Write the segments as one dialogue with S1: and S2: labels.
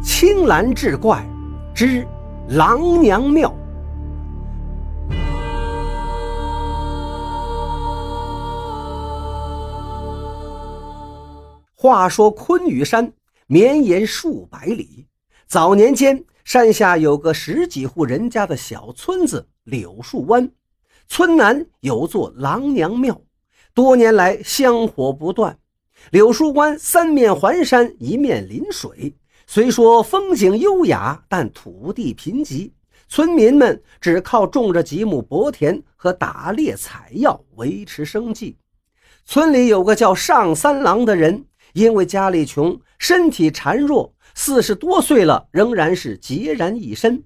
S1: 青蓝志怪之狼娘庙。话说昆羽山绵延数百里，早年间山下有个十几户人家的小村子柳树湾，村南有座狼娘庙，多年来香火不断。柳树湾三面环山，一面临水，虽说风景优雅，但土地贫瘠，村民们只靠种着几亩薄田和打猎采药维持生计。村里有个叫上三郎的人。因为家里穷，身体孱弱，四十多岁了，仍然是孑然一身。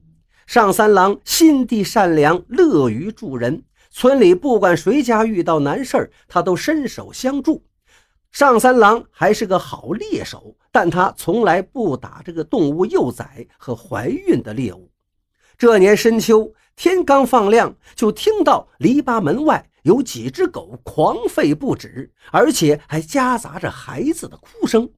S1: 上三郎心地善良，乐于助人，村里不管谁家遇到难事他都伸手相助。上三郎还是个好猎手，但他从来不打这个动物幼崽和怀孕的猎物。这年深秋，天刚放亮，就听到篱笆门外。有几只狗狂吠不止，而且还夹杂着孩子的哭声。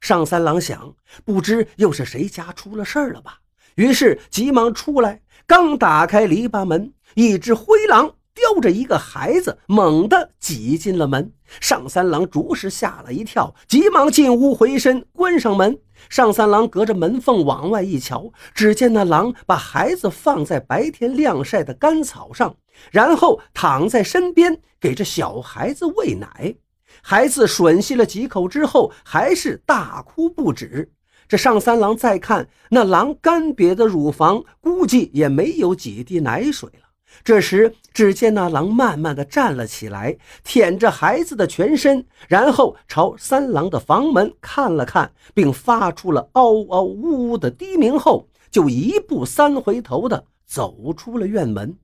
S1: 上三郎想，不知又是谁家出了事儿了吧？于是急忙出来，刚打开篱笆门，一只灰狼。叼着一个孩子，猛地挤进了门。上三郎着实吓了一跳，急忙进屋回身关上门。上三郎隔着门缝往外一瞧，只见那狼把孩子放在白天晾晒的干草上，然后躺在身边给这小孩子喂奶。孩子吮吸了几口之后，还是大哭不止。这上三郎再看那狼干瘪的乳房，估计也没有几滴奶水了。这时，只见那狼慢慢的站了起来，舔着孩子的全身，然后朝三郎的房门看了看，并发出了嗷嗷呜呜的低鸣，后就一步三回头的走出了院门。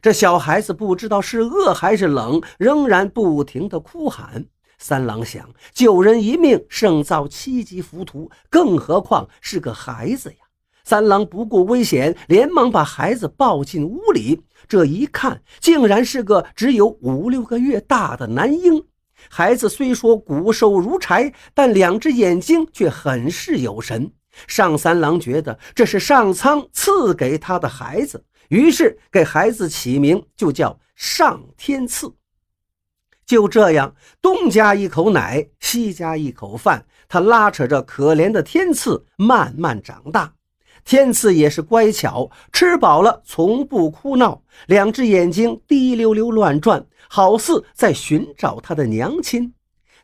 S1: 这小孩子不知道是饿还是冷，仍然不停的哭喊。三郎想，救人一命胜造七级浮屠，更何况是个孩子呀。三郎不顾危险，连忙把孩子抱进屋里。这一看，竟然是个只有五六个月大的男婴。孩子虽说骨瘦如柴，但两只眼睛却很是有神。上三郎觉得这是上苍赐给他的孩子，于是给孩子起名就叫上天赐。就这样，东家一口奶，西家一口饭，他拉扯着可怜的天赐慢慢长大。天赐也是乖巧，吃饱了从不哭闹，两只眼睛滴溜溜乱转，好似在寻找他的娘亲。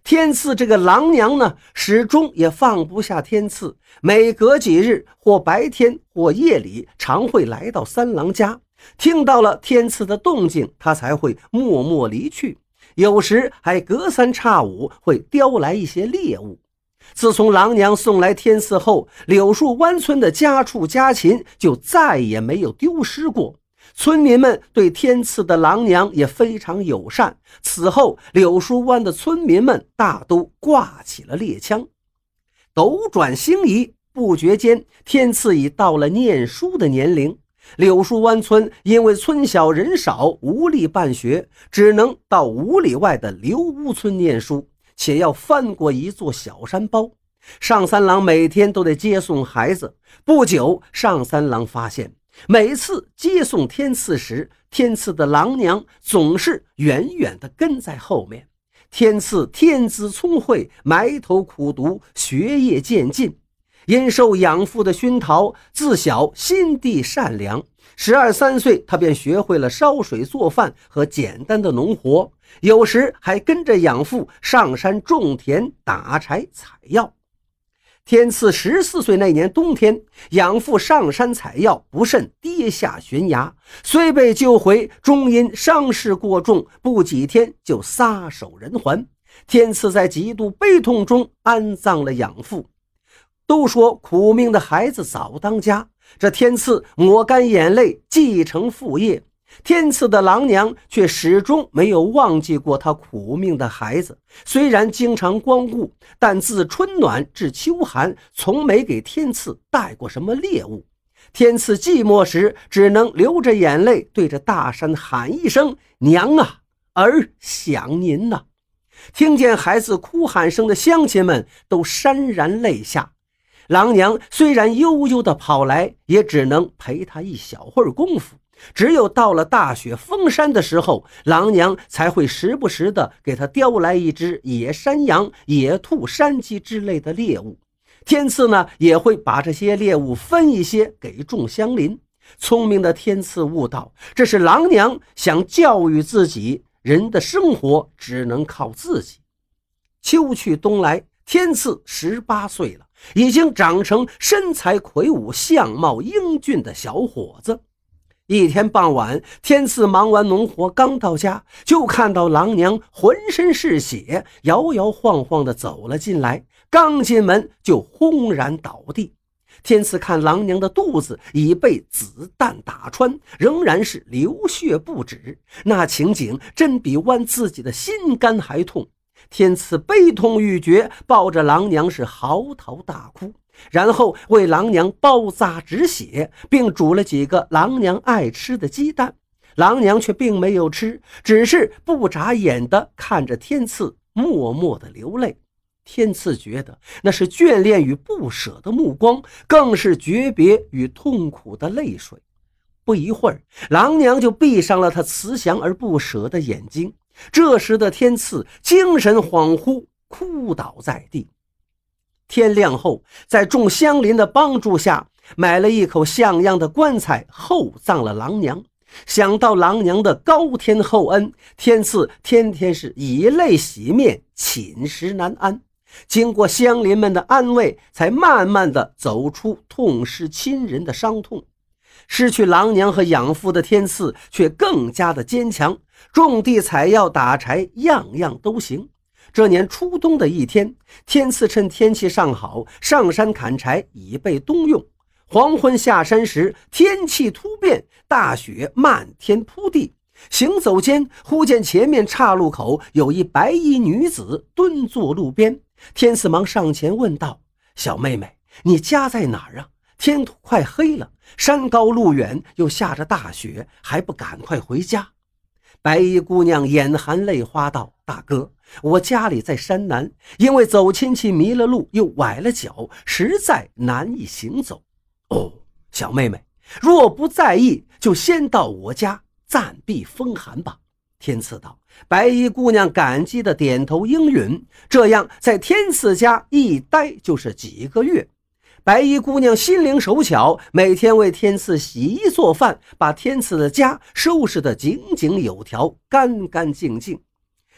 S1: 天赐这个狼娘呢，始终也放不下天赐，每隔几日，或白天或夜里，常会来到三郎家，听到了天赐的动静，他才会默默离去。有时还隔三差五会叼来一些猎物。自从狼娘送来天赐后，柳树湾村的家畜家禽就再也没有丢失过。村民们对天赐的狼娘也非常友善。此后，柳树湾的村民们大都挂起了猎枪。斗转星移，不觉间，天赐已到了念书的年龄。柳树湾村因为村小人少，无力办学，只能到五里外的刘屋村念书。且要翻过一座小山包，上三郎每天都得接送孩子。不久，上三郎发现，每次接送天赐时，天赐的郎娘总是远远地跟在后面。天赐天资聪慧，埋头苦读，学业渐进。因受养父的熏陶，自小心地善良。十二三岁，他便学会了烧水做饭和简单的农活，有时还跟着养父上山种田、打柴、采药。天赐十四岁那年冬天，养父上山采药不慎跌下悬崖，虽被救回，终因伤势过重，不几天就撒手人寰。天赐在极度悲痛中安葬了养父。都说苦命的孩子早当家。这天赐抹干眼泪，继承父业。天赐的郎娘却始终没有忘记过他苦命的孩子。虽然经常光顾，但自春暖至秋寒，从没给天赐带过什么猎物。天赐寂寞时，只能流着眼泪，对着大山喊一声：“娘啊，儿想您呐！”听见孩子哭喊声的乡亲们都潸然泪下。狼娘虽然悠悠的跑来，也只能陪他一小会儿功夫。只有到了大雪封山的时候，狼娘才会时不时的给他叼来一只野山羊、野兔、山鸡之类的猎物。天赐呢，也会把这些猎物分一些给众乡邻。聪明的天赐悟道，这是狼娘想教育自己，人的生活只能靠自己。秋去冬来，天赐十八岁了，已经长成身材魁梧、相貌英俊的小伙子。一天傍晚，天赐忙完农活，刚到家，就看到郎娘浑身是血，摇摇晃晃地走了进来。刚进门，就轰然倒地。天赐看狼娘的肚子已被子弹打穿，仍然是流血不止，那情景真比剜自己的心肝还痛。天赐悲痛欲绝，抱着郎娘是嚎啕大哭。然后为郎娘包扎止血，并煮了几个郎娘爱吃的鸡蛋。郎娘却并没有吃，只是不眨眼地看着天赐，默默地流泪。天赐觉得那是眷恋与不舍的目光，更是诀别与痛苦的泪水。不一会儿，郎娘就闭上了她慈祥而不舍的眼睛。这时的天赐精神恍惚，哭倒在地。天亮后，在众乡邻的帮助下，买了一口像样的棺材，厚葬了郎娘。想到郎娘的高天厚恩，天赐天天是以泪洗面，寝食难安。经过乡邻们的安慰，才慢慢的走出痛失亲人的伤痛。失去郎娘和养父的天赐，却更加的坚强，种地、采药、打柴，样样都行。这年初冬的一天，天赐趁天气尚好，上山砍柴，以备冬用。黄昏下山时，天气突变，大雪漫天铺地。行走间，忽见前面岔路口有一白衣女子蹲坐路边。天赐忙上前问道：“小妹妹，你家在哪儿啊？天快黑了，山高路远，又下着大雪，还不赶快回家？”白衣姑娘眼含泪花道：“大哥，我家里在山南，因为走亲戚迷了路，又崴了脚，实在难以行走。哦，小妹妹，若不在意，就先到我家暂避风寒吧。”天赐道。白衣姑娘感激的点头应允，这样在天赐家一待就是几个月。白衣姑娘心灵手巧，每天为天赐洗衣做饭，把天赐的家收拾得井井有条、干干净净。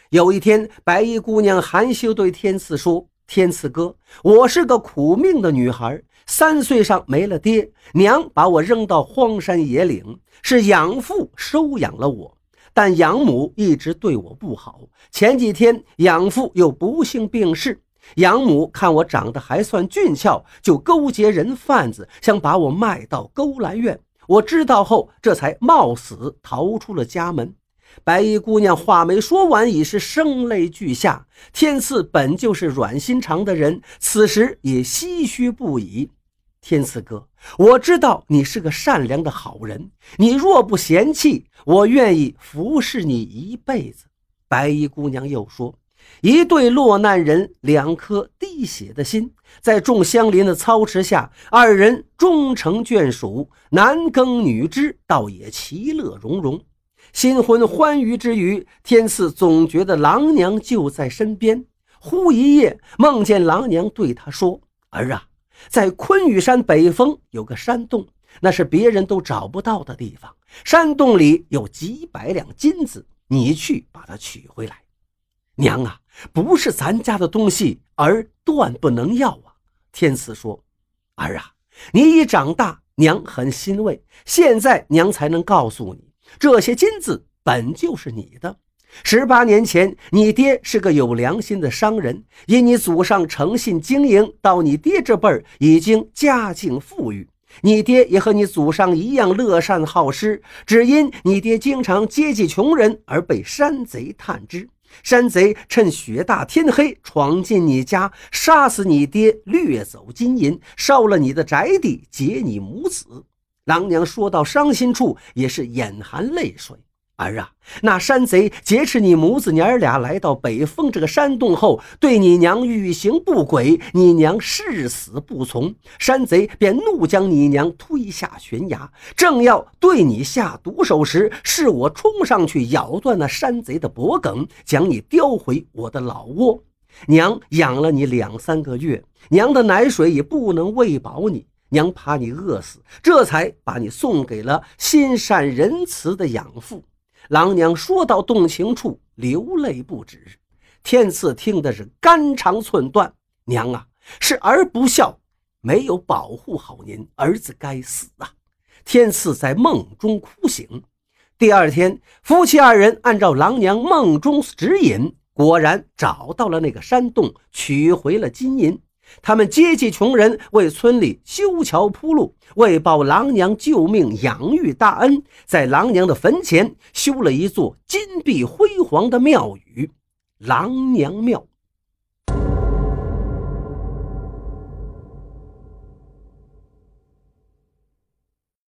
S1: 有一天，白衣姑娘含羞对天赐说：“天赐哥，我是个苦命的女孩，三岁上没了爹娘，把我扔到荒山野岭，是养父收养了我。但养母一直对我不好，前几天养父又不幸病逝。”养母看我长得还算俊俏，就勾结人贩子，想把我卖到勾栏院。我知道后，这才冒死逃出了家门。白衣姑娘话没说完，已是声泪俱下。天赐本就是软心肠的人，此时也唏嘘不已。天赐哥，我知道你是个善良的好人，你若不嫌弃，我愿意服侍你一辈子。白衣姑娘又说。一对落难人，两颗滴血的心，在众乡邻的操持下，二人终成眷属，男耕女织，倒也其乐融融。新婚欢愉之余，天赐总觉得郎娘就在身边。忽一夜梦见郎娘对他说：“儿啊，在昆羽山北峰有个山洞，那是别人都找不到的地方。山洞里有几百两金子，你去把它取回来。”娘啊，不是咱家的东西，儿断不能要啊！天赐说：“儿啊，你已长大，娘很欣慰。现在娘才能告诉你，这些金子本就是你的。十八年前，你爹是个有良心的商人，因你祖上诚信经营，到你爹这辈儿已经家境富裕。你爹也和你祖上一样乐善好施，只因你爹经常接济穷人，而被山贼探知。”山贼趁雪大天黑闯进你家，杀死你爹，掠走金银，烧了你的宅地，劫你母子。狼娘说到伤心处，也是眼含泪水。儿啊，那山贼劫持你母子娘儿俩来到北峰这个山洞后，对你娘欲行不轨，你娘誓死不从。山贼便怒将你娘推下悬崖，正要对你下毒手时，是我冲上去咬断那山贼的脖颈，将你叼回我的老窝。娘养了你两三个月，娘的奶水也不能喂饱你，娘怕你饿死，这才把你送给了心善仁慈的养父。郎娘说到动情处，流泪不止。天赐听的是肝肠寸断。娘啊，是儿不孝，没有保护好您，儿子该死啊！天赐在梦中哭醒。第二天，夫妻二人按照郎娘梦中指引，果然找到了那个山洞，取回了金银。他们接济穷人，为村里修桥铺路，为报狼娘救命养育大恩，在狼娘的坟前修了一座金碧辉煌的庙宇——狼娘庙。